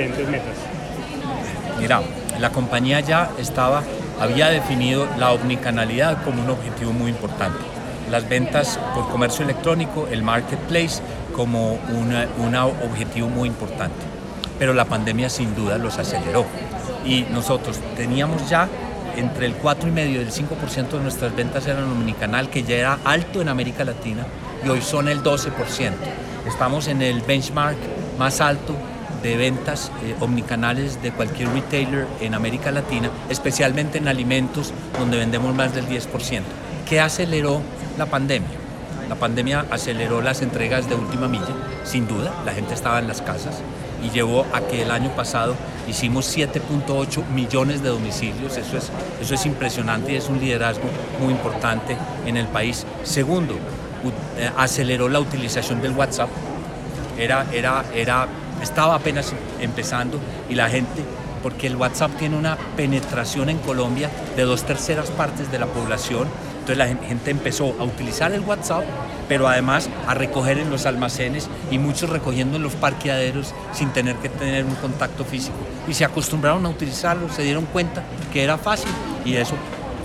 diferentes metas? Mira, la compañía ya estaba, había definido la omnicanalidad como un objetivo muy importante. Las ventas por comercio electrónico, el marketplace, como un objetivo muy importante. Pero la pandemia sin duda los aceleró. Y nosotros teníamos ya entre el 4,5 y el 5% de nuestras ventas eran omnicanal, que ya era alto en América Latina, y hoy son el 12%. Estamos en el benchmark más alto de ventas eh, omnicanales de cualquier retailer en América Latina, especialmente en alimentos, donde vendemos más del 10%. ¿Qué aceleró la pandemia? La pandemia aceleró las entregas de última milla, sin duda, la gente estaba en las casas y llevó a que el año pasado hicimos 7.8 millones de domicilios, eso es, eso es impresionante y es un liderazgo muy importante en el país. Segundo, eh, aceleró la utilización del WhatsApp, era, era, era estaba apenas empezando y la gente, porque el WhatsApp tiene una penetración en Colombia de dos terceras partes de la población, entonces la gente empezó a utilizar el WhatsApp, pero además a recoger en los almacenes y muchos recogiendo en los parqueaderos sin tener que tener un contacto físico. Y se acostumbraron a utilizarlo, se dieron cuenta que era fácil y eso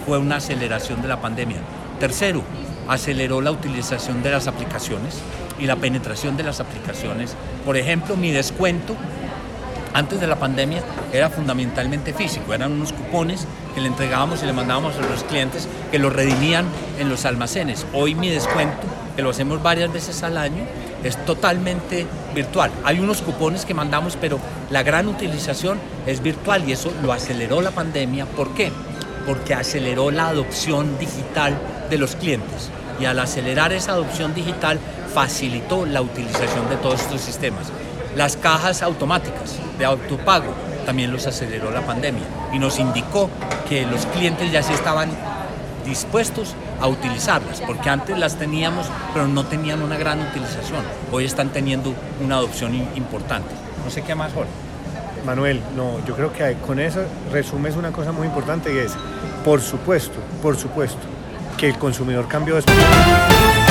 fue una aceleración de la pandemia. Tercero, aceleró la utilización de las aplicaciones y la penetración de las aplicaciones. Por ejemplo, mi descuento antes de la pandemia era fundamentalmente físico, eran unos cupones que le entregábamos y le mandábamos a los clientes que los redimían en los almacenes. Hoy mi descuento, que lo hacemos varias veces al año, es totalmente virtual. Hay unos cupones que mandamos, pero la gran utilización es virtual y eso lo aceleró la pandemia. ¿Por qué? Porque aceleró la adopción digital de los clientes y al acelerar esa adopción digital facilitó la utilización de todos estos sistemas. Las cajas automáticas de autopago también los aceleró la pandemia y nos indicó que los clientes ya se estaban dispuestos a utilizarlas, porque antes las teníamos, pero no tenían una gran utilización. Hoy están teniendo una adopción importante. No sé qué más, Jorge. Manuel, no, yo creo que con eso resumes una cosa muy importante y es, por supuesto, por supuesto, que el consumidor cambió después.